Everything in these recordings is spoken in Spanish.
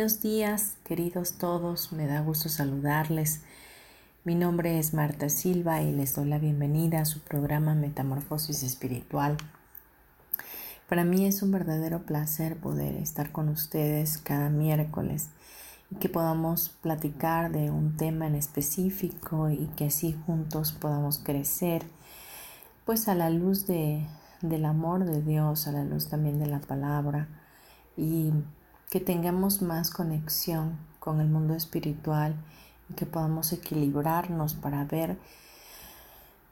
Buenos días, queridos todos, me da gusto saludarles. Mi nombre es Marta Silva y les doy la bienvenida a su programa Metamorfosis Espiritual. Para mí es un verdadero placer poder estar con ustedes cada miércoles y que podamos platicar de un tema en específico y que así juntos podamos crecer, pues a la luz de, del amor de Dios, a la luz también de la palabra y que tengamos más conexión con el mundo espiritual y que podamos equilibrarnos para ver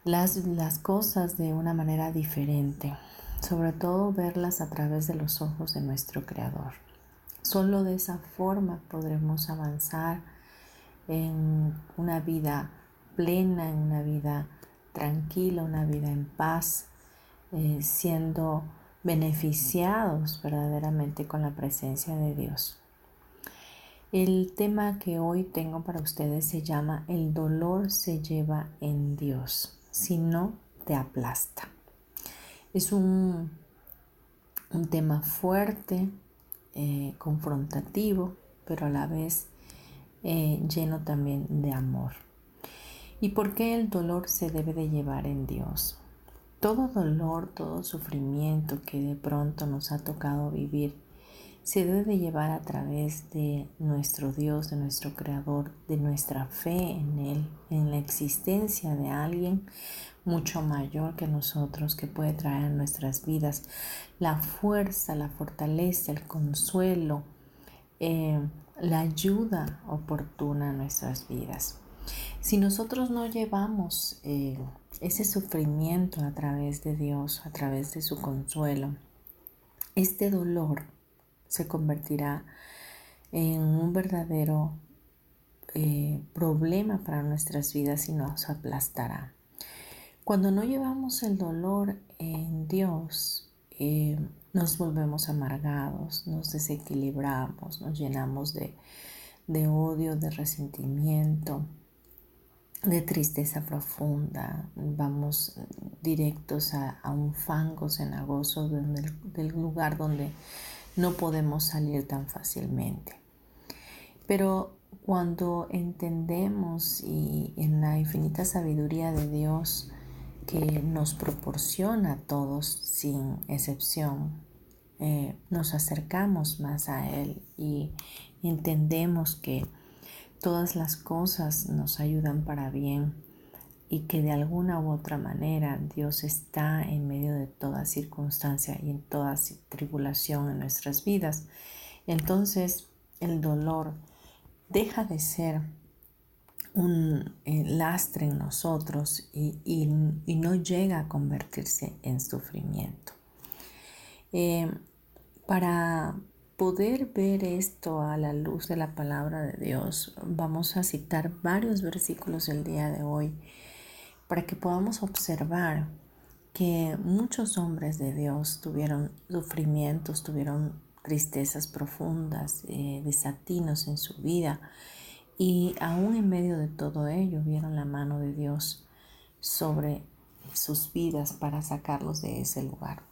las, las cosas de una manera diferente, sobre todo verlas a través de los ojos de nuestro Creador. Solo de esa forma podremos avanzar en una vida plena, en una vida tranquila, una vida en paz, eh, siendo beneficiados verdaderamente con la presencia de Dios. El tema que hoy tengo para ustedes se llama El dolor se lleva en Dios, si no te aplasta. Es un, un tema fuerte, eh, confrontativo, pero a la vez eh, lleno también de amor. ¿Y por qué el dolor se debe de llevar en Dios? Todo dolor, todo sufrimiento que de pronto nos ha tocado vivir se debe llevar a través de nuestro Dios, de nuestro Creador, de nuestra fe en Él, en la existencia de alguien mucho mayor que nosotros que puede traer a nuestras vidas la fuerza, la fortaleza, el consuelo, eh, la ayuda oportuna a nuestras vidas. Si nosotros no llevamos eh, ese sufrimiento a través de Dios, a través de su consuelo, este dolor se convertirá en un verdadero eh, problema para nuestras vidas y nos aplastará. Cuando no llevamos el dolor en Dios, eh, nos volvemos amargados, nos desequilibramos, nos llenamos de, de odio, de resentimiento, de tristeza profunda, vamos directos a, un fango cenagoso del, del lugar donde no podemos salir tan fácilmente. Pero cuando entendemos y en la infinita sabiduría de Dios que nos proporciona a todos sin excepción, eh, nos acercamos más a Él y entendemos que todas las cosas nos ayudan para bien y que de alguna u otra manera Dios está en medio de toda circunstancia y en toda tribulación en nuestras vidas, entonces el dolor deja de ser un eh, lastre en nosotros y, no llega a convertirse en sufrimiento. Eh, para poder ver esto a la luz de la palabra de Dios, vamos a citar varios versículos el día de hoy para que podamos observar que muchos hombres de Dios tuvieron sufrimientos, tuvieron tristezas profundas, eh, desatinos en su vida y aún en medio de todo ello vieron la mano de Dios sobre sus vidas para sacarlos de ese lugar.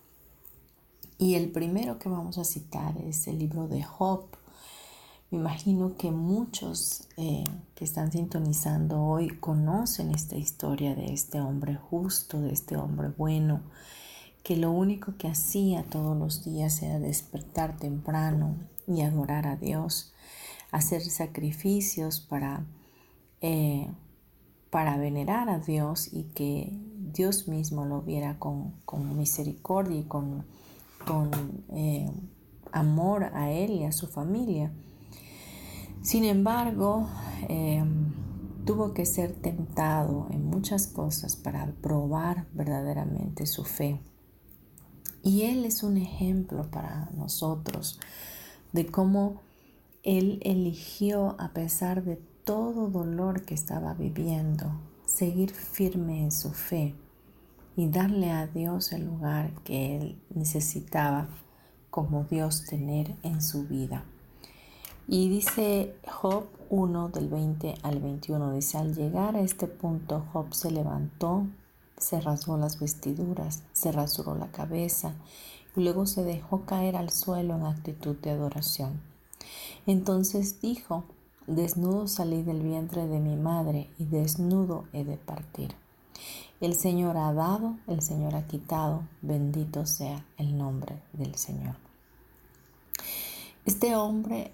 Y el primero que vamos a citar es el libro de Job. Me imagino que muchos eh, que están sintonizando hoy conocen esta historia de este hombre justo, de este hombre bueno, que lo único que hacía todos los días era despertar temprano y adorar a Dios, hacer sacrificios para, eh, para venerar a Dios y que Dios mismo lo viera con, misericordia y con, con eh, amor a él y a su familia. Sin embargo, em, tuvo que ser tentado en muchas cosas para probar verdaderamente su fe. Y Él es un ejemplo para nosotros de cómo Él eligió, a pesar de todo dolor que estaba viviendo, seguir firme en su fe y darle a Dios el lugar que Él necesitaba como Dios tener en su vida. Y dice Job 1 del 20 al 21, dice, al llegar a este punto Job se levantó se rasgó las vestiduras, se rasuró la cabeza y luego se dejó caer al suelo en actitud de adoración. Entonces dijo, desnudo salí del vientre de mi madre y desnudo he de partir. El Señor ha dado, el Señor ha quitado, bendito sea el nombre del Señor. Este hombre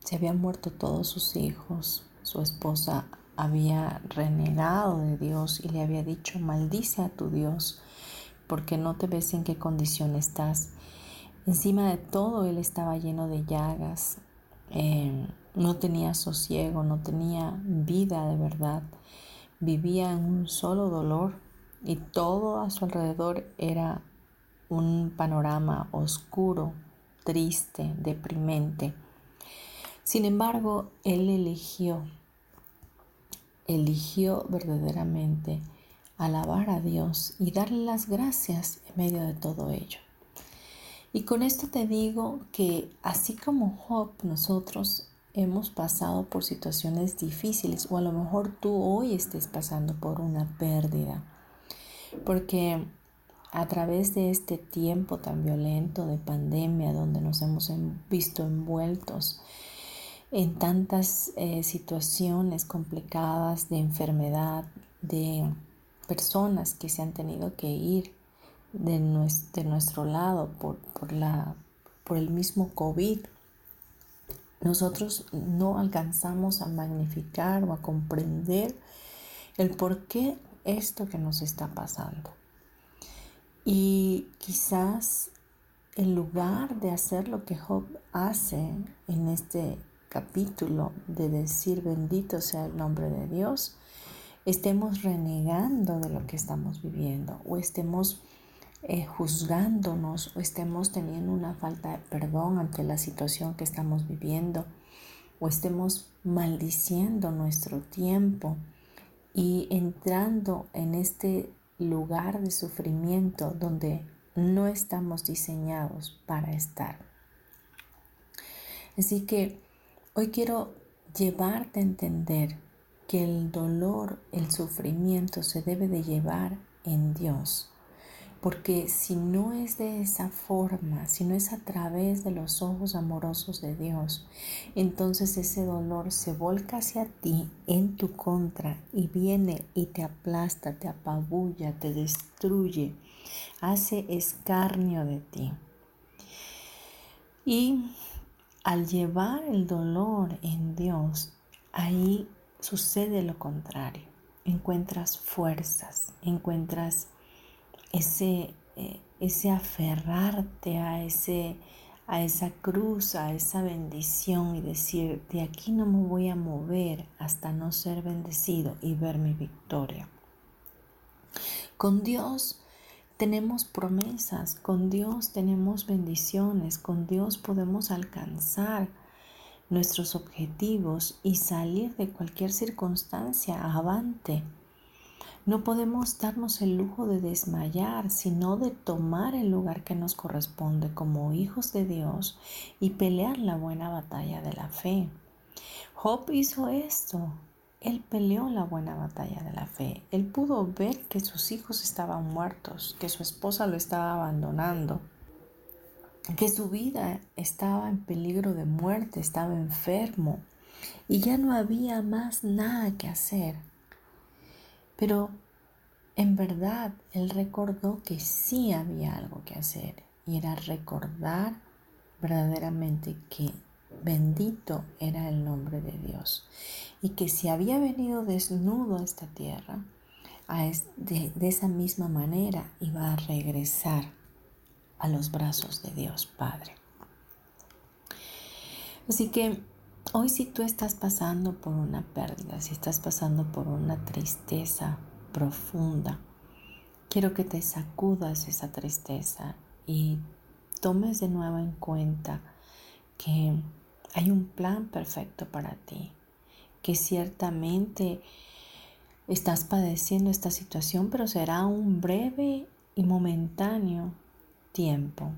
se habían muerto todos sus hijos, su esposa había renegado de Dios y le había dicho, maldice a tu Dios, porque no te ves en qué condición estás. Encima de todo, él estaba lleno de llagas, eh, no tenía sosiego, no tenía vida de verdad, vivía en un solo dolor y todo a su alrededor era un panorama oscuro, triste, deprimente. Sin embargo, él eligió eligió verdaderamente alabar a Dios y darle las gracias en medio de todo ello. Y con esto te digo que así como Job, nosotros hemos pasado por situaciones difíciles o a lo mejor tú hoy estés pasando por una pérdida. Porque a través de este tiempo tan violento de pandemia donde nos hemos visto envueltos en tantas eh, situaciones complicadas de enfermedad, de personas que se han tenido que ir de, nuestro, lado por, por, la, por el mismo COVID. Nosotros no alcanzamos a magnificar o a comprender el por qué esto que nos está pasando. Y quizás en lugar de hacer lo que Job hace en este capítulo de decir bendito sea el nombre de Dios, estemos renegando de lo que estamos viviendo o estemos eh, juzgándonos o estemos teniendo una falta de perdón ante la situación que estamos viviendo o estemos maldiciendo nuestro tiempo y entrando en este lugar de sufrimiento donde no estamos diseñados para estar. Así que Hoy quiero llevarte a entender que el dolor, el sufrimiento se debe de llevar en Dios. Porque si no es de esa forma, si no es a través de los ojos amorosos de Dios, entonces ese dolor se volca hacia ti en tu contra y viene y te aplasta, te apabulla, te destruye, hace escarnio de ti. Y al llevar el dolor en Dios, ahí sucede lo contrario. Encuentras fuerzas, encuentras ese, eh, ese aferrarte a, ese, a esa cruz, a esa bendición y decir, de aquí no me voy a mover hasta no ser bendecido y ver mi victoria. Con Dios tenemos promesas, con Dios tenemos bendiciones, con Dios podemos alcanzar nuestros objetivos y salir de cualquier circunstancia avante. No podemos darnos el lujo de desmayar, sino de tomar el lugar que nos corresponde como hijos de Dios y pelear la buena batalla de la fe. Job hizo esto, él peleó la buena batalla de la fe. Él pudo ver que sus hijos estaban muertos, que su esposa lo estaba abandonando, que su vida estaba en peligro de muerte, estaba enfermo y ya no había más nada que hacer. Pero en verdad él recordó que sí había algo que hacer y era recordar verdaderamente que bendito era el nombre de Dios y que si había venido desnudo a esta tierra, de, de esa misma manera iba a regresar a los brazos de Dios Padre. Así que hoy si tú estás pasando por una pérdida, si estás pasando por una tristeza profunda, quiero que te sacudas esa tristeza y tomes de nuevo en cuenta que hay un plan perfecto para ti, que ciertamente estás padeciendo esta situación, pero será un breve y momentáneo tiempo.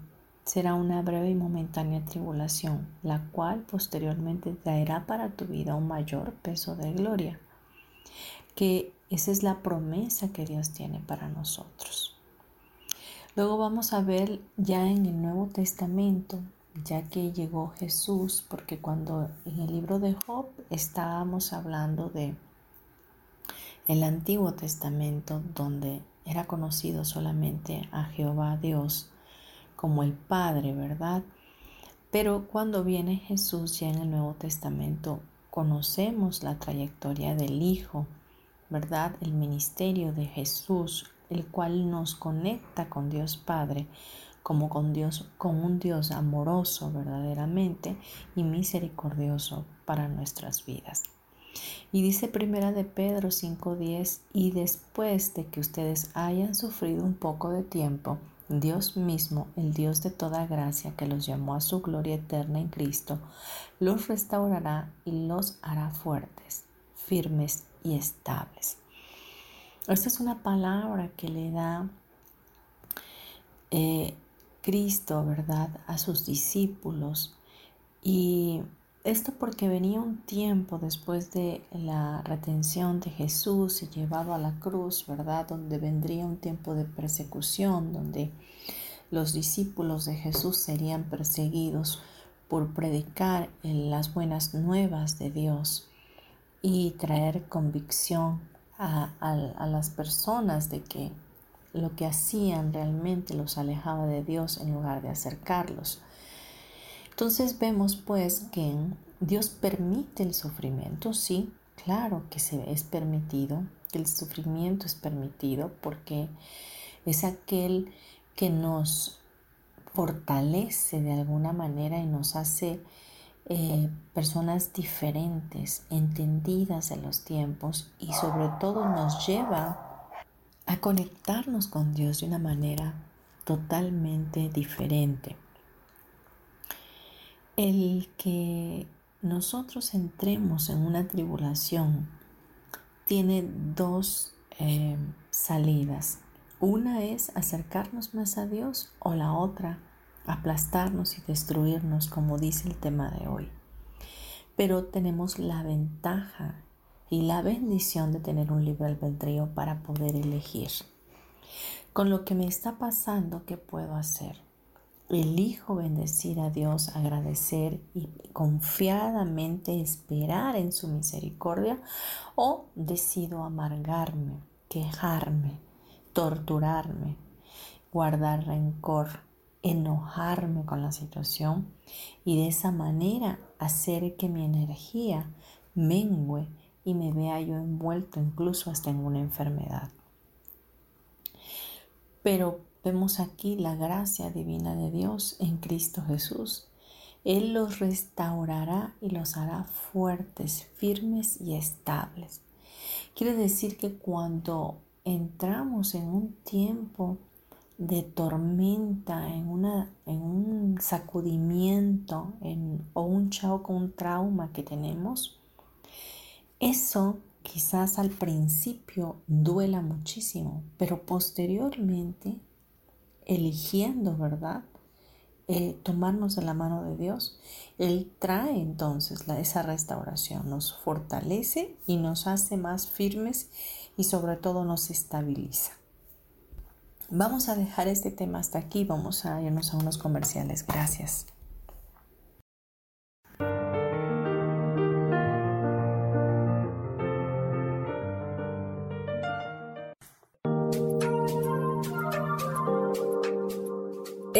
Será una breve y momentánea tribulación, la cual posteriormente traerá para tu vida un mayor peso de gloria. Que esa es la promesa que Dios tiene para nosotros. Luego vamos a ver ya en el Nuevo Testamento ya que llegó Jesús, porque cuando en el libro de Job estábamos hablando de el Antiguo Testamento, donde era conocido solamente a Jehová Dios como el Padre, ¿verdad? Pero cuando viene Jesús ya en el Nuevo Testamento, conocemos la trayectoria del Hijo, ¿verdad? El ministerio de Jesús, el cual nos conecta con Dios Padre como con Dios, con un Dios amoroso verdaderamente y misericordioso para nuestras vidas. Y dice primera de Pedro 5:10, y después de que ustedes hayan sufrido un poco de tiempo, Dios mismo, el Dios de toda gracia que los llamó a su gloria eterna en Cristo, los restaurará y los hará fuertes, firmes y estables. Esta es una palabra que le da eh, Cristo, ¿verdad?, a sus discípulos. Y esto porque venía un tiempo después de la retención de Jesús y llevado a la cruz, ¿verdad?, donde vendría un tiempo de persecución, donde los discípulos de Jesús serían perseguidos por predicar las buenas nuevas de Dios y traer convicción a, a las personas de que lo que hacían realmente los alejaba de Dios en lugar de acercarlos. Entonces vemos pues que Dios permite el sufrimiento, sí, claro que se es permitido, que el sufrimiento es permitido porque es aquel que nos fortalece de alguna manera y nos hace eh, personas diferentes, entendidas en los tiempos y sobre todo nos lleva a conectarnos con Dios de una manera totalmente diferente. El que nosotros entremos en una tribulación tiene dos eh, salidas. Una es acercarnos más a Dios o la otra aplastarnos y destruirnos, como dice el tema de hoy. Pero tenemos la ventaja y la bendición de tener un libre albedrío para poder elegir. Con lo que me está pasando, ¿qué puedo hacer? Elijo bendecir a Dios, agradecer y confiadamente esperar en su misericordia o decido amargarme, quejarme, torturarme, guardar rencor, enojarme con la situación y de esa manera hacer que mi energía mengue y me vea yo envuelto incluso hasta en una enfermedad. Pero vemos aquí la gracia divina de Dios en Cristo Jesús. Él los restaurará y los hará fuertes, firmes y estables. Quiere decir que cuando entramos en un tiempo de tormenta, en, una, en un sacudimiento en, o un shock o un trauma que tenemos, eso quizás al principio duela muchísimo, pero posteriormente, eligiendo, ¿verdad? Eh, tomarnos de la mano de Dios, Él trae entonces esa restauración, nos fortalece y nos hace más firmes y sobre todo nos estabiliza. Vamos a dejar este tema hasta aquí, vamos a irnos a unos comerciales. Gracias.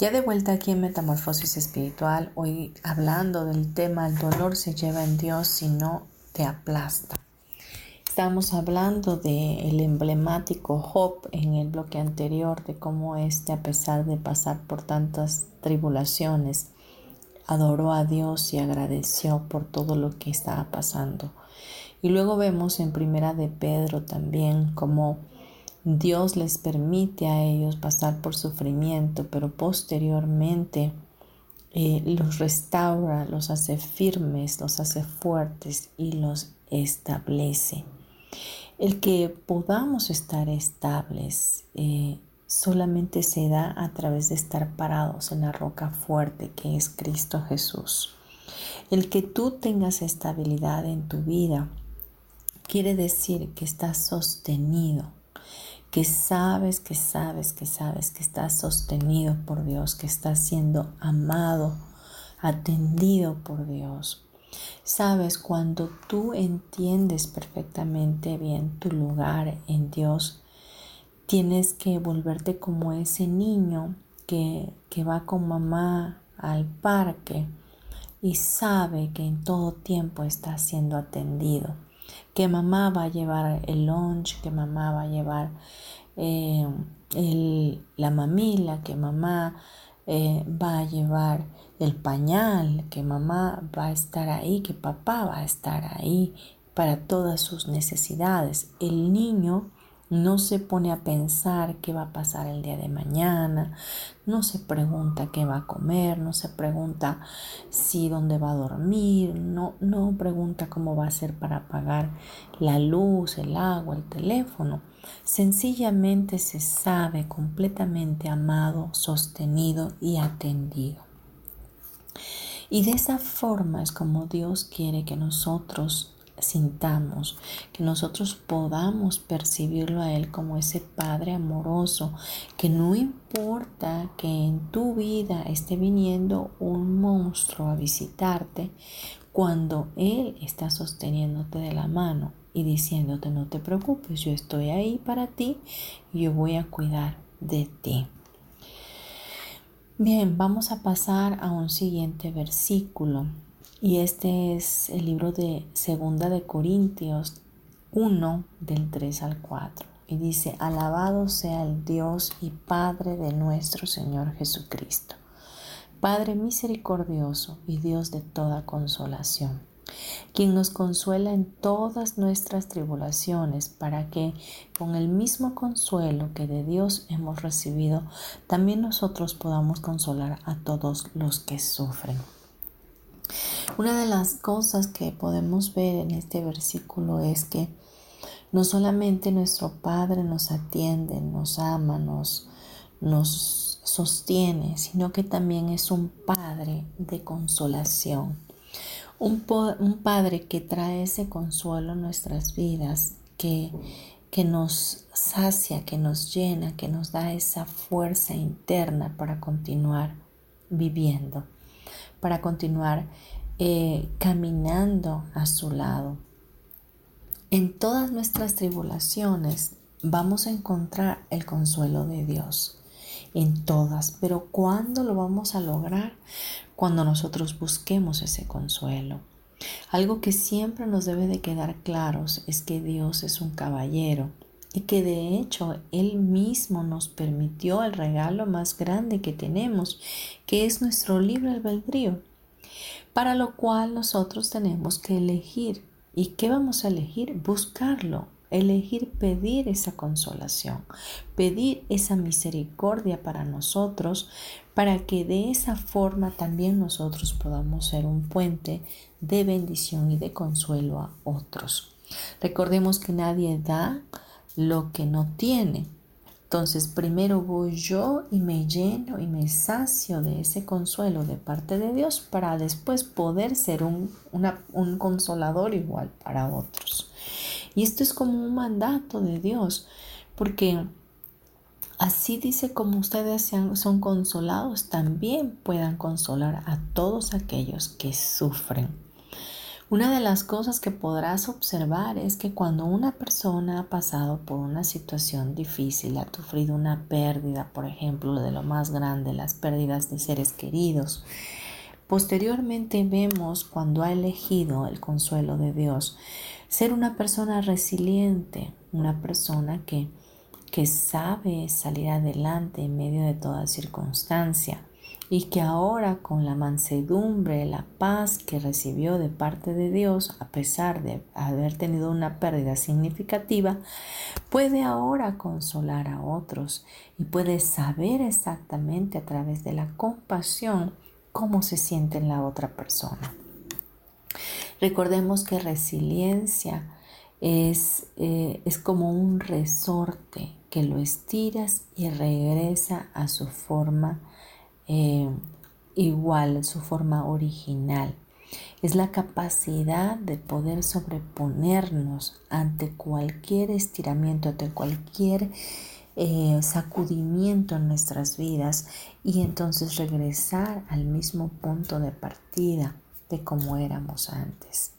Ya de vuelta aquí en Metamorfosis Espiritual, hoy hablando del tema el dolor se lleva en Dios si no te aplasta. Estamos hablando del el emblemático Job en el bloque anterior, de cómo este, a pesar de pasar por tantas tribulaciones, adoró a Dios y agradeció por todo lo que estaba pasando. Y luego vemos en Primera de Pedro también cómo Dios les permite a ellos pasar por sufrimiento, pero posteriormente eh, los restaura, los hace firmes, los hace fuertes y los establece. El que podamos estar estables eh, solamente se da a través de estar parados en la roca fuerte que es Cristo Jesús. El que tú tengas estabilidad en tu vida quiere decir que estás sostenido que sabes, que sabes, que sabes que estás sostenido por Dios, que estás siendo amado, atendido por Dios. Sabes, cuando tú entiendes perfectamente bien tu lugar en Dios, tienes que volverte como ese niño que, que va con mamá al parque y sabe que en todo tiempo está siendo atendido que mamá va a llevar el lunch, que mamá va a llevar eh, la mamila, que mamá eh, va a llevar el pañal, que mamá va a estar ahí, que papá va a estar ahí para todas sus necesidades. El niño no se pone a pensar qué va a pasar el día de mañana, no se pregunta qué va a comer, no se pregunta si dónde va a dormir, no, no pregunta cómo va a ser para pagar la luz, el agua, el teléfono. Sencillamente se sabe completamente amado, sostenido y atendido. Y de esa forma es como Dios quiere que nosotros sintamos, que nosotros podamos percibirlo a Él como ese Padre amoroso, que no importa que en tu vida esté viniendo un monstruo a visitarte, cuando Él está sosteniéndote de la mano y diciéndote no te preocupes, yo estoy ahí para ti yo voy a cuidar de ti. Bien, vamos a pasar a un siguiente versículo y este es el libro de Segunda de Corintios 1 del 3 al 4. Y dice, alabado sea el Dios y Padre de nuestro Señor Jesucristo, Padre misericordioso y Dios de toda consolación, quien nos consuela en todas nuestras tribulaciones, para que con el mismo consuelo que de Dios hemos recibido, también nosotros podamos consolar a todos los que sufren. Una de las cosas que podemos ver en este versículo es que no solamente nuestro Padre nos atiende, nos ama, nos, sostiene, sino que también es un Padre de consolación. Un, Padre que trae ese consuelo en nuestras vidas, que nos sacia, que nos llena, que nos da esa fuerza interna para continuar viviendo para continuar eh, caminando a su lado. En todas nuestras tribulaciones, vamos a encontrar el consuelo de Dios en todas, pero ¿cuándo lo vamos a lograr? Cuando nosotros busquemos ese consuelo. Algo que siempre nos debe de quedar claros es que Dios es un caballero y que de hecho Él mismo nos permitió el regalo más grande que tenemos, que es nuestro libre albedrío, para lo cual nosotros tenemos que elegir. ¿Y qué vamos a elegir? Buscarlo, elegir pedir esa consolación, pedir esa misericordia para nosotros, para que de esa forma también nosotros podamos ser un puente de bendición y de consuelo a otros. Recordemos que nadie da lo que no tiene. Entonces primero voy yo y me lleno y me sacio de ese consuelo de parte de Dios para después poder ser un, un consolador igual para otros. Y esto es como un mandato de Dios, porque así dice como ustedes son consolados, también puedan consolar a todos aquellos que sufren. Una de las cosas que podrás observar es que cuando una persona ha pasado por una situación difícil, ha sufrido una pérdida, por ejemplo, de lo más grande, las pérdidas de seres queridos, posteriormente vemos cuando ha elegido el consuelo de Dios, ser una persona resiliente, una persona que, que sabe salir adelante en medio de toda circunstancia y que ahora con la mansedumbre, la paz que recibió de parte de Dios, a pesar de haber tenido una pérdida significativa, puede ahora consolar a otros y puede saber exactamente a través de la compasión cómo se siente la otra persona. Recordemos que resiliencia es, eh, es como un resorte que lo estiras y regresa a su forma eh, igual, su forma original. Es la capacidad de poder sobreponernos ante cualquier estiramiento, ante cualquier eh, sacudimiento en nuestras vidas y entonces regresar al mismo punto de partida de como éramos antes.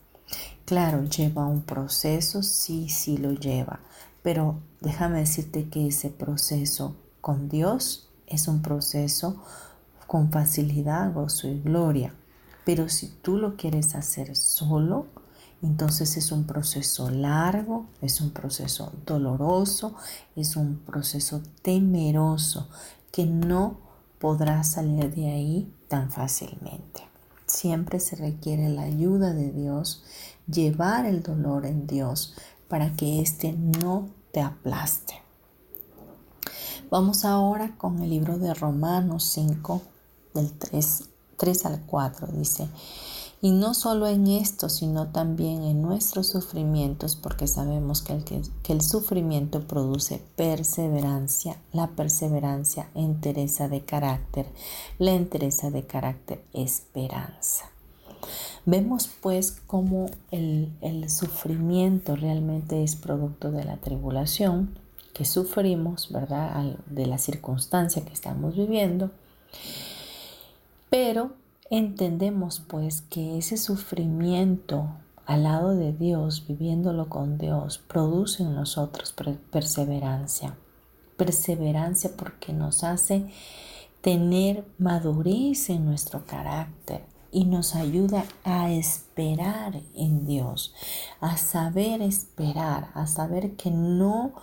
Claro, lleva un proceso, sí, sí lo lleva, pero déjame decirte que ese proceso con Dios es un proceso con facilidad, gozo y gloria. Pero si tú lo quieres hacer solo, entonces es un proceso largo, es un proceso doloroso, es un proceso temeroso que no podrás salir de ahí tan fácilmente. Siempre se requiere la ayuda de Dios, llevar el dolor en Dios para que éste no te aplaste. Vamos ahora con el libro de Romanos 5, del 3, 3 al 4. Dice, y no solo en esto, sino también en nuestros sufrimientos, porque sabemos que el, que el sufrimiento produce perseverancia, la perseverancia entereza de carácter, la entereza de carácter esperanza. Vemos pues cómo el, el sufrimiento realmente es producto de la tribulación que sufrimos, ¿verdad? De la circunstancia que estamos viviendo. Pero Entendemos pues que ese sufrimiento al lado de Dios, viviéndolo con Dios, produce en nosotros perseverancia. Perseverancia porque nos hace tener madurez en nuestro carácter y nos ayuda a esperar en Dios, a saber esperar, a saber que no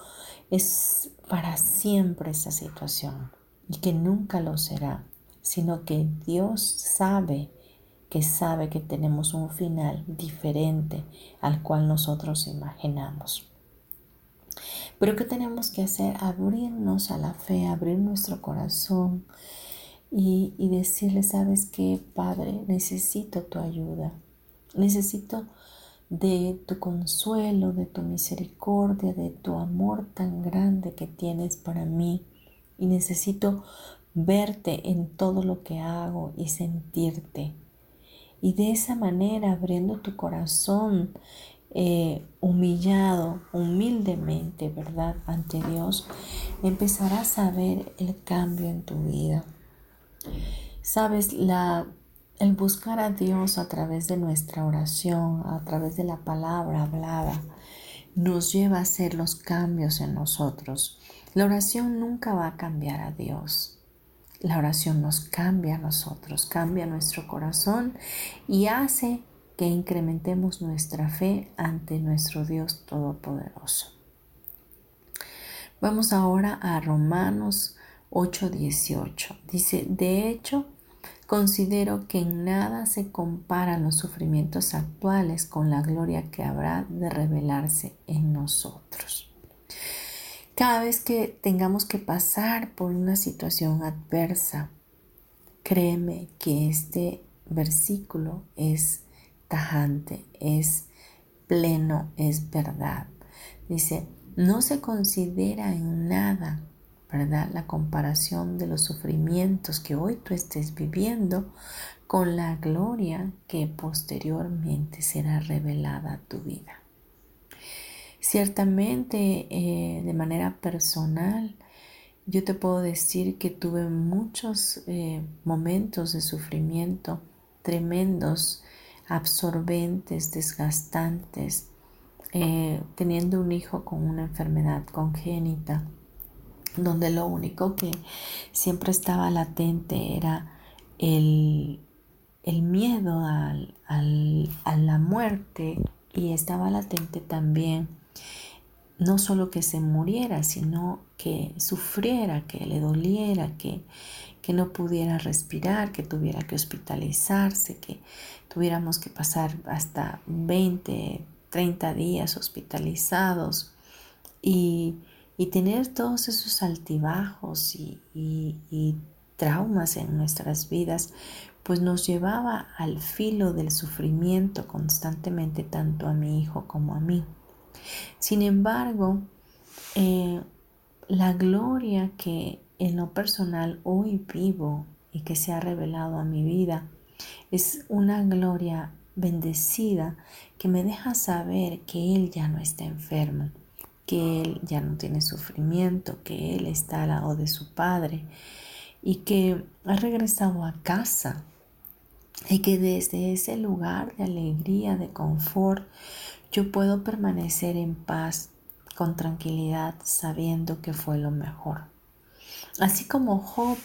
es para siempre esa situación y que nunca lo será sino que Dios sabe que sabe que tenemos un final diferente al cual nosotros imaginamos. Pero ¿qué tenemos que hacer? Abrirnos a la fe, abrir nuestro corazón y, y decirle, sabes qué, Padre, necesito tu ayuda, necesito de tu consuelo, de tu misericordia, de tu amor tan grande que tienes para mí. Y necesito verte en todo lo que hago y sentirte. Y de esa manera, abriendo tu corazón, eh, humillado, humildemente, ¿verdad? Ante Dios, empezarás a ver el cambio en tu vida. Sabes, la, el buscar a Dios a través de nuestra oración, a través de la palabra hablada, nos lleva a hacer los cambios en nosotros. La oración nunca va a cambiar a Dios. La oración nos cambia a nosotros, cambia nuestro corazón y hace que incrementemos nuestra fe ante nuestro Dios Todopoderoso. Vamos ahora a Romanos 8:18. Dice, de hecho, considero que en nada se comparan los sufrimientos actuales con la gloria que habrá de revelarse en nosotros. Cada vez que tengamos que pasar por una situación adversa, créeme que este versículo es tajante, es pleno, es verdad. Dice, no se considera en nada, ¿verdad? La comparación de los sufrimientos que hoy tú estés viviendo con la gloria que posteriormente será revelada a tu vida. Ciertamente, eh, de manera personal, yo te puedo decir que tuve muchos eh, momentos de sufrimiento tremendos, absorbentes, desgastantes, eh, teniendo un hijo con una enfermedad congénita, donde lo único que siempre estaba latente era el, miedo a la muerte y estaba latente también no solo que se muriera, sino que sufriera, que le doliera, que, que no pudiera respirar, que tuviera que hospitalizarse, que tuviéramos que pasar hasta 20, 30 días hospitalizados y, tener todos esos altibajos y, traumas en nuestras vidas, pues nos llevaba al filo del sufrimiento constantemente tanto a mi hijo como a mí. Sin embargo, eh, la gloria que en lo personal hoy vivo y que se ha revelado a mi vida es una gloria bendecida que me deja saber que Él ya no está enfermo, que Él ya no tiene sufrimiento, que Él está al lado de su Padre y que ha regresado a casa y que desde ese lugar de alegría, de confort, yo puedo permanecer en paz, con tranquilidad, sabiendo que fue lo mejor. Así como Job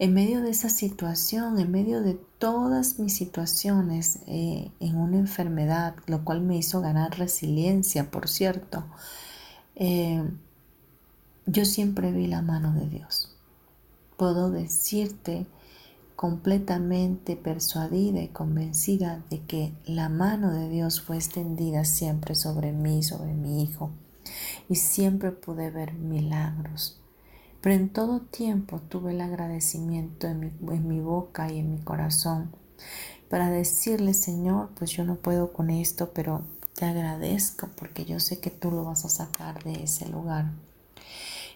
en medio de esa situación, en medio de todas mis situaciones eh, en una enfermedad, lo cual me hizo ganar resiliencia, por cierto, eh, yo siempre vi la mano de Dios. Puedo decirte completamente persuadida y convencida de que la mano de Dios fue extendida siempre sobre mí, sobre mi hijo, y siempre pude ver milagros pero en todo tiempo tuve el agradecimiento en mi, boca y en mi corazón para decirle, Señor, pues yo no puedo con esto, pero te agradezco porque yo sé que tú lo vas a sacar de ese lugar.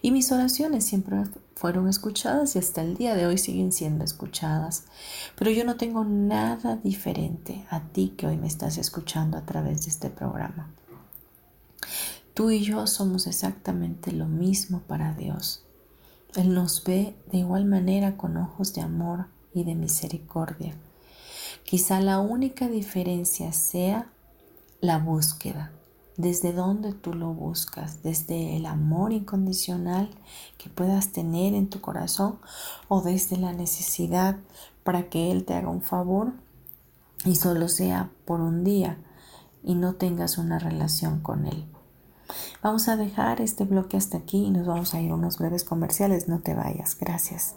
Y mis oraciones siempre fueron escuchadas y hasta el día de hoy siguen siendo escuchadas. Pero yo no tengo nada diferente a ti que hoy me estás escuchando a través de este programa. Tú y yo somos exactamente lo mismo para Dios. Él nos ve de igual manera con ojos de amor y de misericordia. Quizá la única diferencia sea la búsqueda. Desde dónde tú lo buscas, desde el amor incondicional que puedas tener en tu corazón o desde la necesidad para que Él te haga un favor y solo sea por un día y no tengas una relación con Él. Vamos a dejar este bloque hasta aquí y nos vamos a ir a unos breves comerciales. No te vayas. Gracias.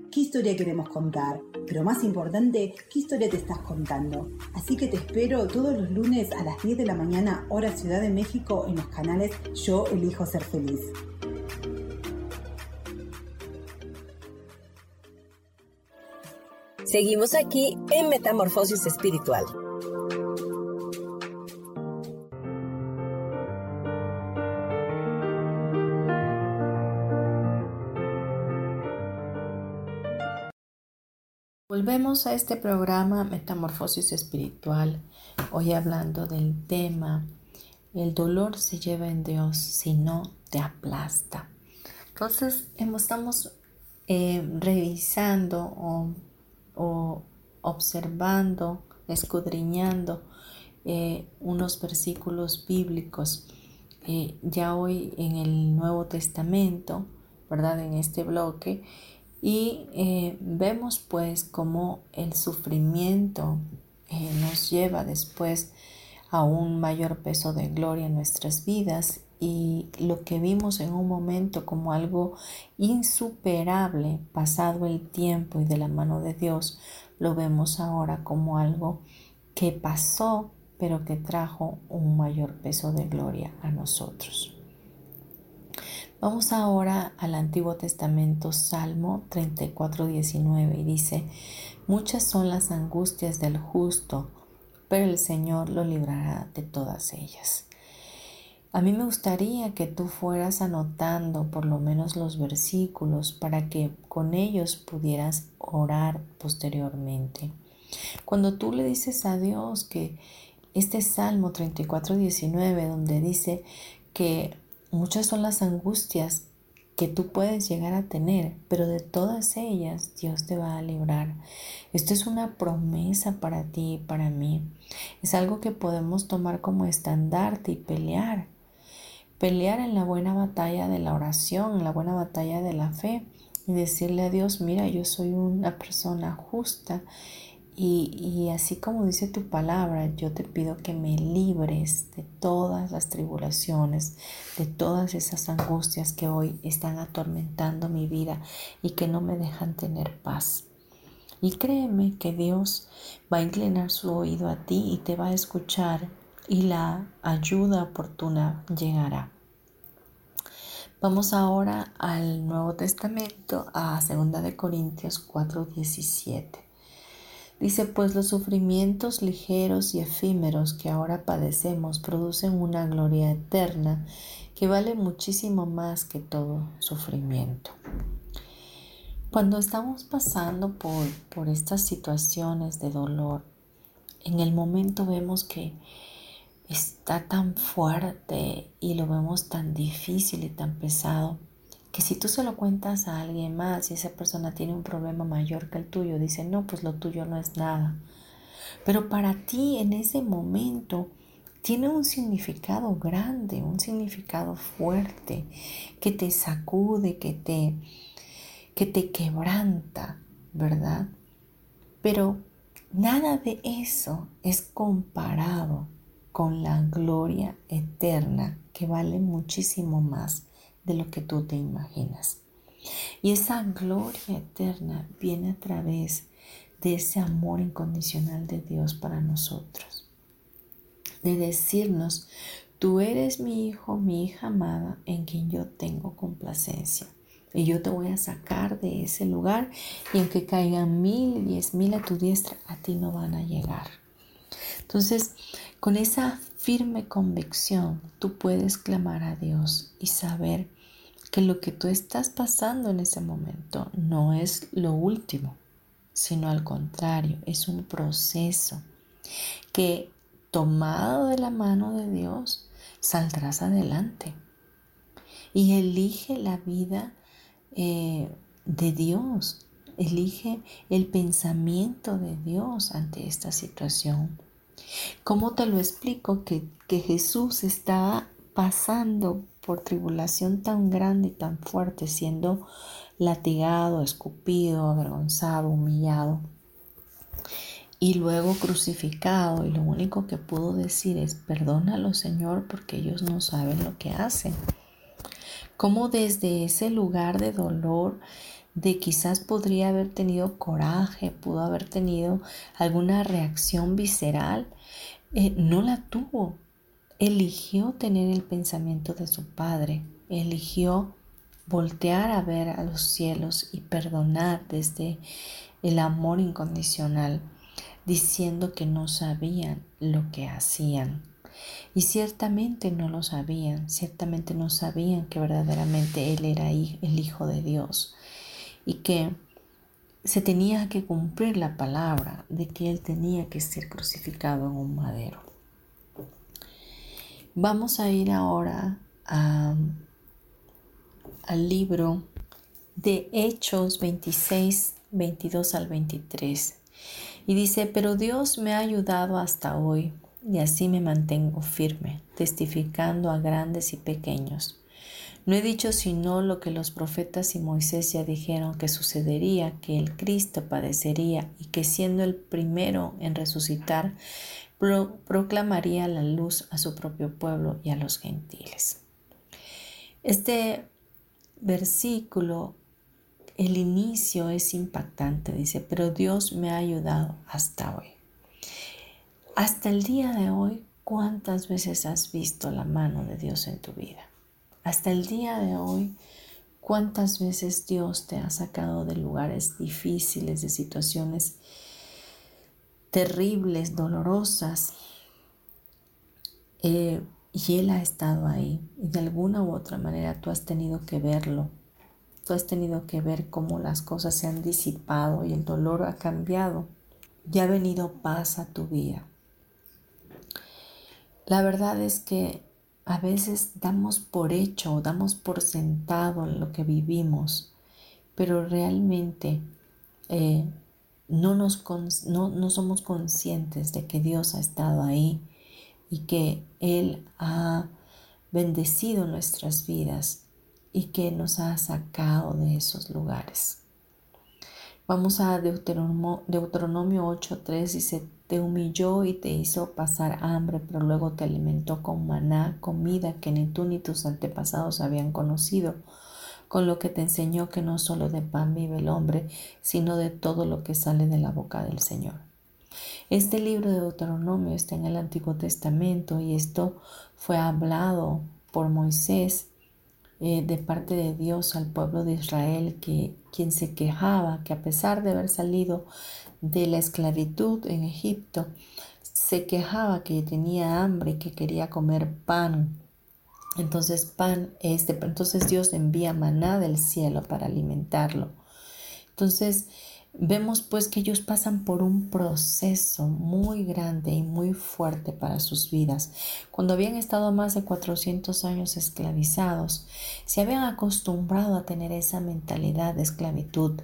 qué historia queremos contar. Pero más importante, qué historia te estás contando. Así que te espero todos los lunes a las 10 de la mañana, hora Ciudad de México, en los canales Yo Elijo Ser Feliz. Seguimos aquí en Metamorfosis Espiritual. Volvemos a este programa Metamorfosis Espiritual, hoy hablando del tema, el dolor se lleva en Dios si no te aplasta. Entonces, estamos eh, revisando o, observando, escudriñando eh, unos versículos bíblicos. Eh, ya hoy en el Nuevo Testamento, ¿verdad? En este bloque, y eh, vemos pues cómo el sufrimiento eh, nos lleva después a un mayor peso de gloria en nuestras vidas y lo que vimos en un momento como algo insuperable pasado el tiempo y de la mano de Dios, lo vemos ahora como algo que pasó pero que trajo un mayor peso de gloria a nosotros. Vamos ahora al Antiguo Testamento, Salmo 34, 19, y dice, muchas son las angustias del justo, pero el Señor lo librará de todas ellas. A mí me gustaría que tú fueras anotando por lo menos los versículos para que con ellos pudieras orar posteriormente. Cuando tú le dices a Dios que este Salmo 34, 19, donde dice que Muchas son las angustias que tú puedes llegar a tener, pero de todas ellas Dios te va a librar. Esto es una promesa para ti y para mí. Es algo que podemos tomar como estandarte y pelear. Pelear en la buena batalla de la oración, en la buena batalla de la fe y decirle a Dios, mira, yo soy una persona justa y, así como dice tu palabra, yo te pido que me libres de todas las tribulaciones, de todas esas angustias que hoy están atormentando mi vida y que no me dejan tener paz. Y créeme que Dios va a inclinar su oído a ti y te va a escuchar y la ayuda oportuna llegará. Vamos ahora al Nuevo Testamento, a 2 de Corintios 4:17. Dice, pues los sufrimientos ligeros y efímeros que ahora padecemos producen una gloria eterna que vale muchísimo más que todo sufrimiento. Cuando estamos pasando por, por estas situaciones de dolor, en el momento vemos que está tan fuerte y lo vemos tan difícil y tan pesado que si tú se lo cuentas a alguien más y esa persona tiene un problema mayor que el tuyo, dice, no, pues lo tuyo no es nada. Pero para ti en ese momento tiene un significado grande, un significado fuerte, que te sacude, que te, que te quebranta, ¿verdad? Pero nada de eso es comparado con la gloria eterna que vale muchísimo más de lo que tú te imaginas. Y esa gloria eterna viene a través de ese amor incondicional de Dios para nosotros. De decirnos, tú eres mi hijo, mi hija amada, en quien yo tengo complacencia. Y yo te voy a sacar de ese lugar y aunque caigan mil y diez mil a tu diestra, a ti no van a llegar. Entonces, con esa firme convicción, tú puedes clamar a Dios y saber que lo que tú estás pasando en ese momento no es lo último, sino al contrario, es un proceso que tomado de la mano de Dios saldrás adelante. Y elige la vida eh, de Dios, elige el pensamiento de Dios ante esta situación. ¿Cómo te lo explico? Que, que Jesús está pasando por tribulación tan grande y tan fuerte, siendo latigado, escupido, avergonzado, humillado y luego crucificado y lo único que pudo decir es perdónalo Señor porque ellos no saben lo que hacen. Cómo desde ese lugar de dolor, de quizás podría haber tenido coraje, pudo haber tenido alguna reacción visceral, eh, no la tuvo. Eligió tener el pensamiento de su Padre, eligió voltear a ver a los cielos y perdonar desde el amor incondicional diciendo que no sabían lo que hacían. Y ciertamente no lo sabían, ciertamente no sabían que verdaderamente Él era el Hijo de Dios y que se tenía que cumplir la palabra de que Él tenía que ser crucificado en un madero. Vamos a ir ahora al libro de Hechos 26, 22 al 23. Y dice, pero Dios me ha ayudado hasta hoy y así me mantengo firme, testificando a grandes y pequeños. No he dicho sino lo que los profetas y Moisés ya dijeron que sucedería, que el Cristo padecería y que siendo el primero en resucitar, proclamaría la luz a su propio pueblo y a los gentiles. Este versículo el inicio es impactante, dice, pero Dios me ha ayudado hasta hoy. Hasta el día de hoy, ¿cuántas veces has visto la mano de Dios en tu vida? Hasta el día de hoy, ¿cuántas veces Dios te ha sacado de lugares difíciles, de situaciones terribles, dolorosas? Eh, y Él ha estado ahí. Y de alguna u otra manera tú has tenido que verlo, Tú has tenido que ver cómo las cosas se han disipado y el dolor ha cambiado. Y ha venido paz a tu vida. La verdad es que a veces damos por hecho, damos por sentado lo que vivimos, pero realmente eh, no, nos no, no somos conscientes de que Dios ha estado ahí y que Él ha bendecido nuestras vidas y que nos ha sacado de esos lugares. Vamos a Deuteronomio, Deuteronomio 8:3 dice, te humilló y te hizo pasar hambre, pero luego te alimentó con maná, comida que ni tú ni tus antepasados habían conocido, con lo que te enseñó que no solo de pan vive el hombre, sino de todo lo que sale de la boca del Señor. Este libro de Deuteronomio está en el Antiguo Testamento y esto fue hablado por Moisés eh, de parte de Dios al pueblo de Israel, que quien se quejaba que a pesar de haber salido de la esclavitud en Egipto, se quejaba que tenía hambre que quería comer pan. Entonces pan este, entonces Dios envía maná del cielo para alimentarlo. Entonces Vemos pues que ellos pasan por un proceso muy grande y muy fuerte para sus vidas. Cuando habían estado más de 400 años esclavizados, se habían acostumbrado a tener esa mentalidad de esclavitud,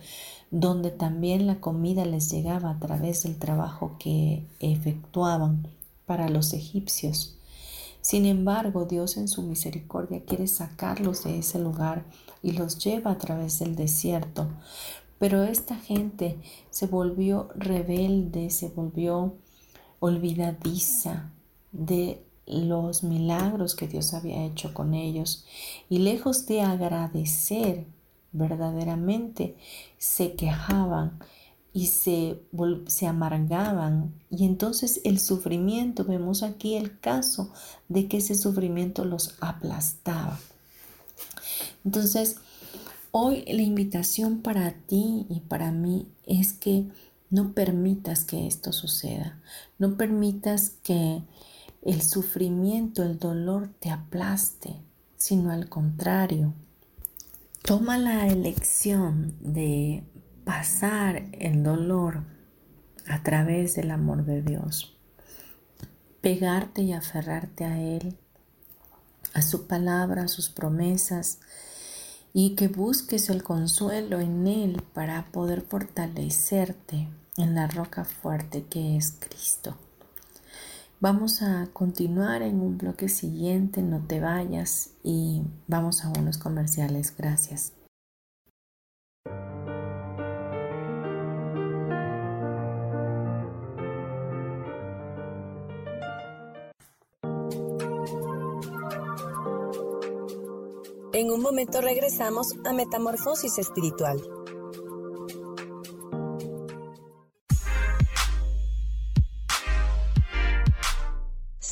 donde también la comida les llegaba a través del trabajo que efectuaban para los egipcios. Sin embargo, Dios en su misericordia quiere sacarlos de ese lugar y los lleva a través del desierto pero esta gente se volvió rebelde, se volvió olvidadiza de los milagros que Dios había hecho con ellos y lejos de agradecer verdaderamente se quejaban y se, se amargaban y entonces el sufrimiento, vemos aquí el caso de que ese sufrimiento los aplastaba. Entonces, Hoy la invitación para ti y para mí es que no permitas que esto suceda. No permitas que el sufrimiento, el dolor te aplaste, sino al contrario, Toma la elección de pasar el dolor a través del amor de Dios. Pegarte y aferrarte a Él, a su palabra, a sus promesas, y que busques el consuelo en Él para poder fortalecerte en la roca fuerte que es Cristo. Vamos a continuar en un bloque siguiente, no te vayas y vamos a unos comerciales. Gracias. En un momento regresamos a Metamorfosis Espiritual.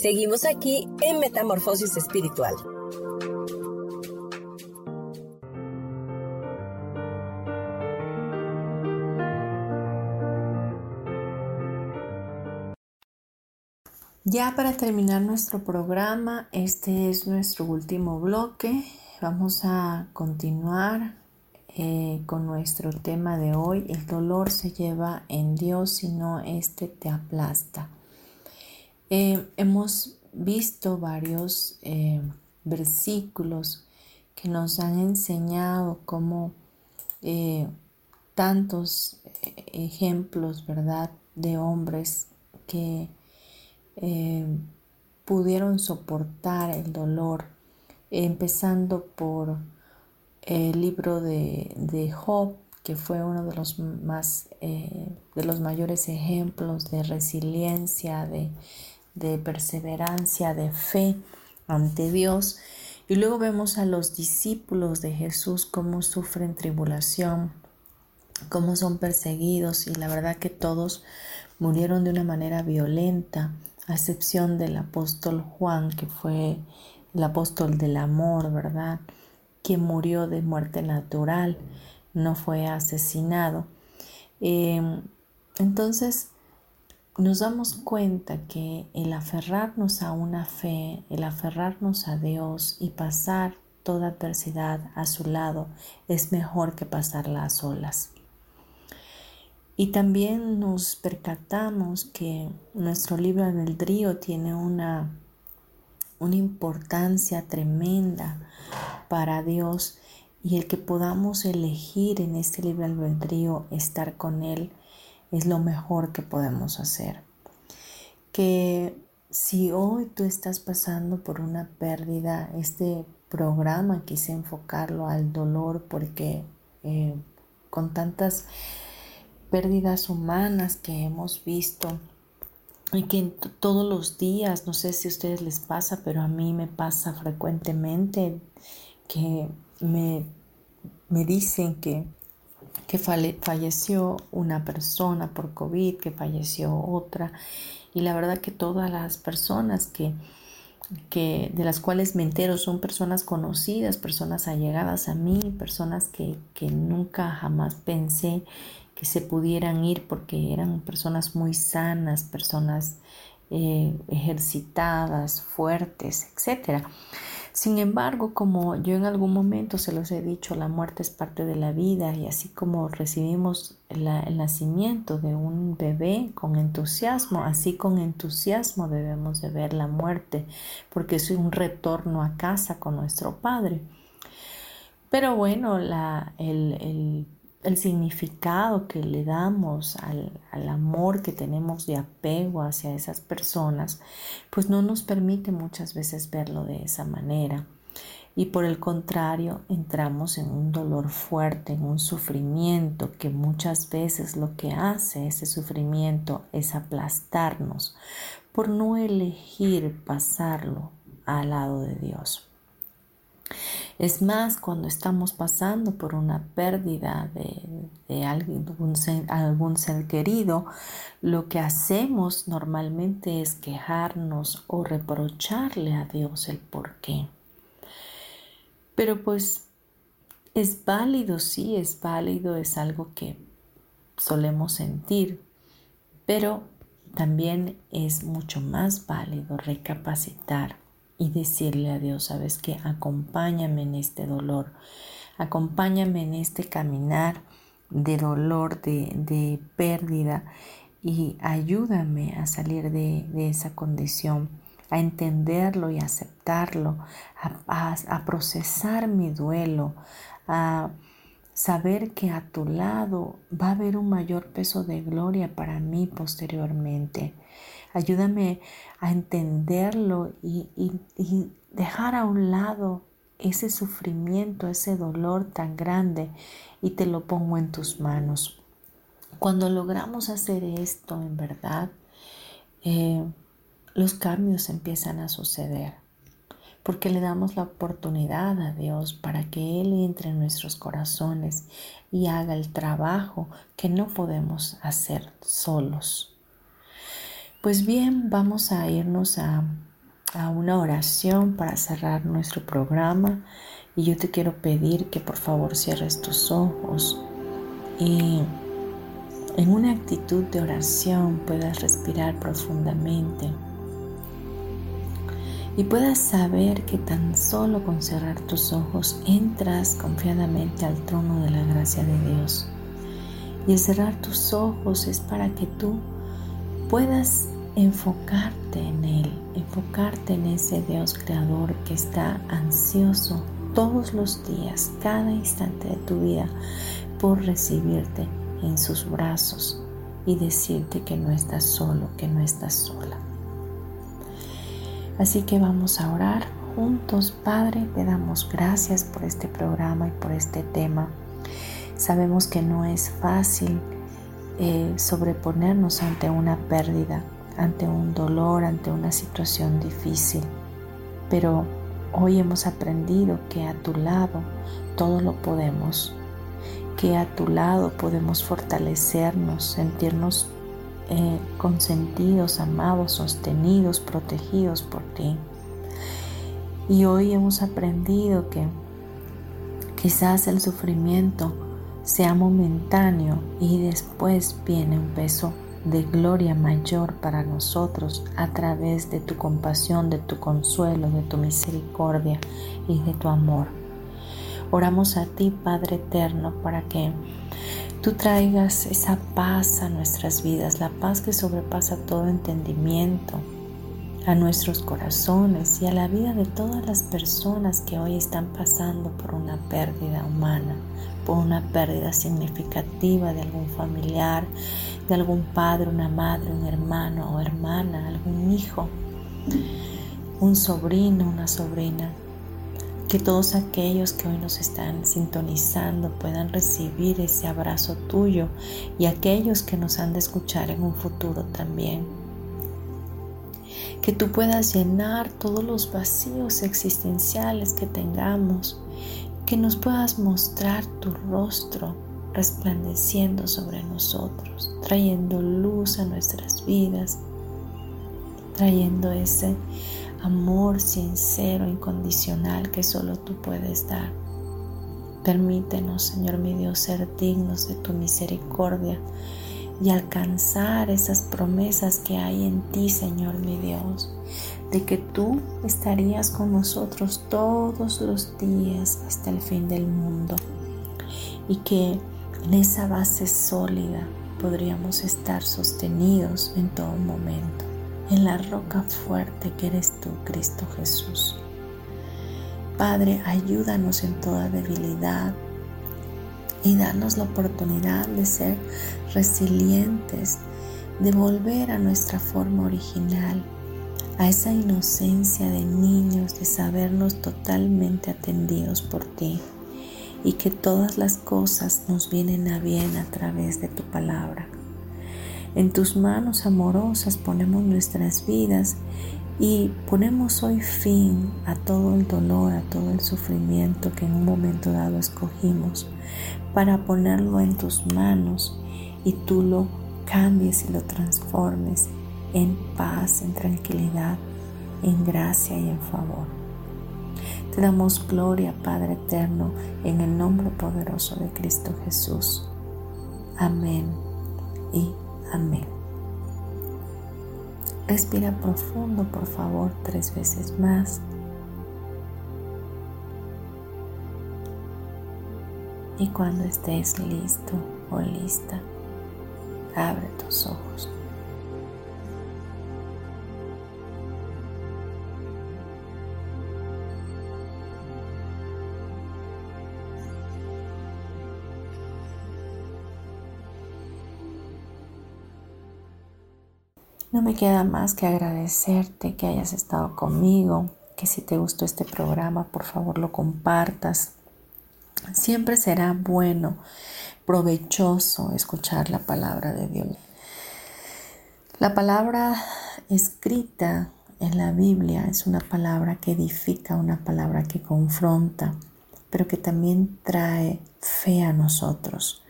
Seguimos aquí en Metamorfosis Espiritual. Ya para terminar nuestro programa, este es nuestro último bloque. Vamos a continuar eh, con nuestro tema de hoy. El dolor se lleva en Dios, si no, este te aplasta. Eh, hemos visto varios eh, versículos que nos han enseñado cómo eh, tantos ejemplos, ¿verdad?, de hombres que pudieron soportar el dolor, empezando por el libro de, de Job, que fue uno de los más de los mayores ejemplos de resiliencia, de, de perseverancia, de fe ante Dios. Y luego vemos a los discípulos de Jesús cómo sufren tribulación, cómo son perseguidos y la verdad que todos murieron de una manera violenta, a excepción del apóstol Juan, que fue el apóstol del amor, ¿verdad? Que murió de muerte natural, no fue asesinado. Eh, entonces, nos damos cuenta que el aferrarnos a una fe, el aferrarnos a Dios y pasar toda adversidad a su lado es mejor que pasarla a solas. Y también nos percatamos que nuestro libro albedrío tiene una, una importancia tremenda para Dios y el que podamos elegir en este libre albedrío estar con Él es lo mejor que podemos hacer. Que si hoy tú estás pasando por una pérdida, este programa quise enfocarlo al dolor porque eh, con tantas pérdidas humanas que hemos visto y que todos los días, no sé si a ustedes les pasa, pero a mí me pasa frecuentemente que me, me dicen que que falleció una persona por COVID, que falleció otra. Y la verdad que todas las personas que que de las cuales me entero son personas conocidas, personas allegadas a mí, personas que, que nunca jamás pensé que se pudieran ir porque eran personas muy sanas, personas eh, ejercitadas, fuertes, etc. Sin embargo, como yo en algún momento se los he dicho, la muerte es parte de la vida y así como recibimos el nacimiento de un bebé con entusiasmo, así con entusiasmo debemos de ver la muerte, porque es un retorno a casa con nuestro Padre. Pero bueno, la, el el significado que le damos al, amor que tenemos de apego hacia esas personas, pues no nos permite muchas veces verlo de esa manera. Y por el contrario, entramos en un dolor fuerte, en un sufrimiento que muchas veces lo que hace ese sufrimiento es aplastarnos por no elegir pasarlo al lado de Dios. Es más, cuando estamos pasando por una pérdida de, algún, ser, querido, lo que hacemos normalmente es quejarnos o reprocharle a Dios el por qué. Pero pues es válido, sí, es válido, es algo que solemos sentir, pero también es mucho más válido recapacitar y decirle a Dios, sabes que acompáñame en este dolor, acompáñame en este caminar de dolor, de, pérdida y ayúdame a salir de, esa condición, a entenderlo y aceptarlo, a procesar mi duelo, a saber que a tu lado va a haber un mayor peso de gloria para mí posteriormente. Ayúdame a entenderlo y, dejar a un lado ese sufrimiento, ese dolor tan grande y te lo pongo en tus manos. Cuando logramos hacer esto en verdad, eh, los cambios empiezan a suceder porque le damos la oportunidad a Dios para que Él entre en nuestros corazones y haga el trabajo que no podemos hacer solos. Pues bien, vamos a irnos a, una oración para cerrar nuestro programa y yo te quiero pedir que por favor cierres tus ojos y en una actitud de oración puedas respirar profundamente y puedas saber que tan solo con cerrar tus ojos entras confiadamente al trono de la gracia de Dios. Y el cerrar tus ojos es para que tú puedas enfocarte en Él, enfocarte en ese Dios creador que está ansioso todos los días, cada instante de tu vida, por recibirte en sus brazos y decirte que no estás solo, que no estás sola. Así que vamos a orar juntos, Padre, te damos gracias por este programa y por este tema. Sabemos que no es fácil eh, sobreponernos ante una pérdida, ante un dolor, ante una situación difícil. Pero hoy hemos aprendido que a tu lado todo lo podemos, que a tu lado podemos fortalecernos, sentirnos eh, consentidos, amados, sostenidos, protegidos por ti. Y hoy hemos aprendido que quizás el sufrimiento sea momentáneo y después viene un peso de gloria mayor para nosotros a través de tu compasión, de tu consuelo, de tu misericordia y de tu amor. Oramos a ti, Padre Eterno, para que tú traigas esa paz a nuestras vidas, la paz que sobrepasa todo entendimiento, a nuestros corazones y a la vida de todas las personas que hoy están pasando por una pérdida humana por una pérdida significativa de algún familiar, de algún padre, una madre, un hermano o hermana, algún hijo, un sobrino, una sobrina. Que todos aquellos que hoy nos están sintonizando puedan recibir ese abrazo tuyo y aquellos que nos han de escuchar en un futuro también. Que tú puedas llenar todos los vacíos existenciales que tengamos que nos puedas mostrar tu rostro resplandeciendo sobre nosotros, trayendo luz a nuestras vidas, trayendo ese amor sincero, incondicional que solo tú puedes dar. Permítenos, Señor mi Dios, ser dignos de tu misericordia y alcanzar esas promesas que hay en ti, Señor mi Dios, de que tú estarías con nosotros todos los días hasta el fin del mundo y que en esa base sólida podríamos estar sostenidos en todo momento, en la roca fuerte que eres tú, Cristo Jesús. Padre, ayúdanos en toda debilidad y danos la oportunidad de ser resilientes, de volver a nuestra forma original, a esa inocencia de niños, de sabernos totalmente atendidos por ti y que todas las cosas nos vienen a bien a través de tu palabra. En tus manos amorosas ponemos nuestras vidas y ponemos hoy fin a todo el dolor, a todo el sufrimiento que en un momento dado escogimos para ponerlo en tus manos y tú lo cambies y lo transformes en paz, en tranquilidad, en gracia y en favor. Te damos gloria, Padre eterno, en el nombre poderoso de Cristo Jesús. Amén y amén. Respira profundo, por favor, tres veces más. Y cuando estés listo o lista, abre tus ojos. No me queda más que agradecerte que hayas estado conmigo, que si te gustó este programa, por favor lo compartas. Siempre será bueno, provechoso escuchar la palabra de Dios. La palabra escrita en la Biblia es una palabra que edifica, una palabra que confronta, pero que también trae fe a nosotros.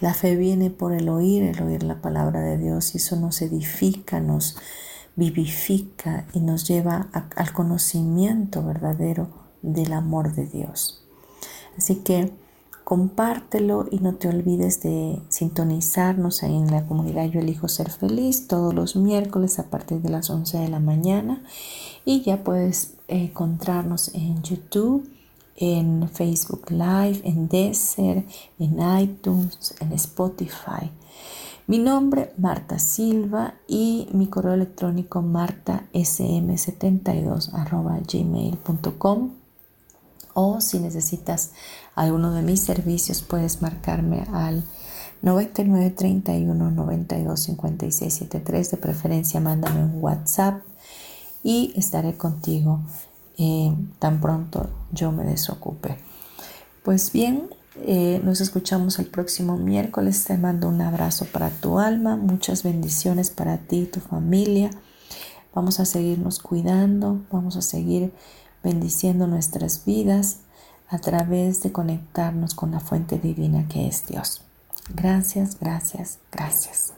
La fe viene por el oír, el oír la palabra de Dios y eso nos edifica, nos vivifica y nos lleva al conocimiento verdadero del amor de Dios. Así que compártelo y no te olvides de sintonizarnos ahí en la comunidad Yo elijo ser feliz todos los miércoles a partir de las 11 de la mañana y ya puedes encontrarnos en YouTube en Facebook Live, en Deezer, en iTunes, en Spotify. Mi nombre Marta Silva y mi correo electrónico martasm72 gmail.com o si necesitas alguno de mis servicios puedes marcarme al 99 31 92 56 73 de preferencia mándame un WhatsApp y estaré contigo eh, tan pronto yo me desocupe. Pues bien, eh, nos escuchamos el próximo miércoles. Te mando un abrazo para tu alma, muchas bendiciones para ti y tu familia. Vamos a seguirnos cuidando, vamos a seguir bendiciendo nuestras vidas a través de conectarnos con la fuente divina que es Dios. Gracias, gracias, gracias.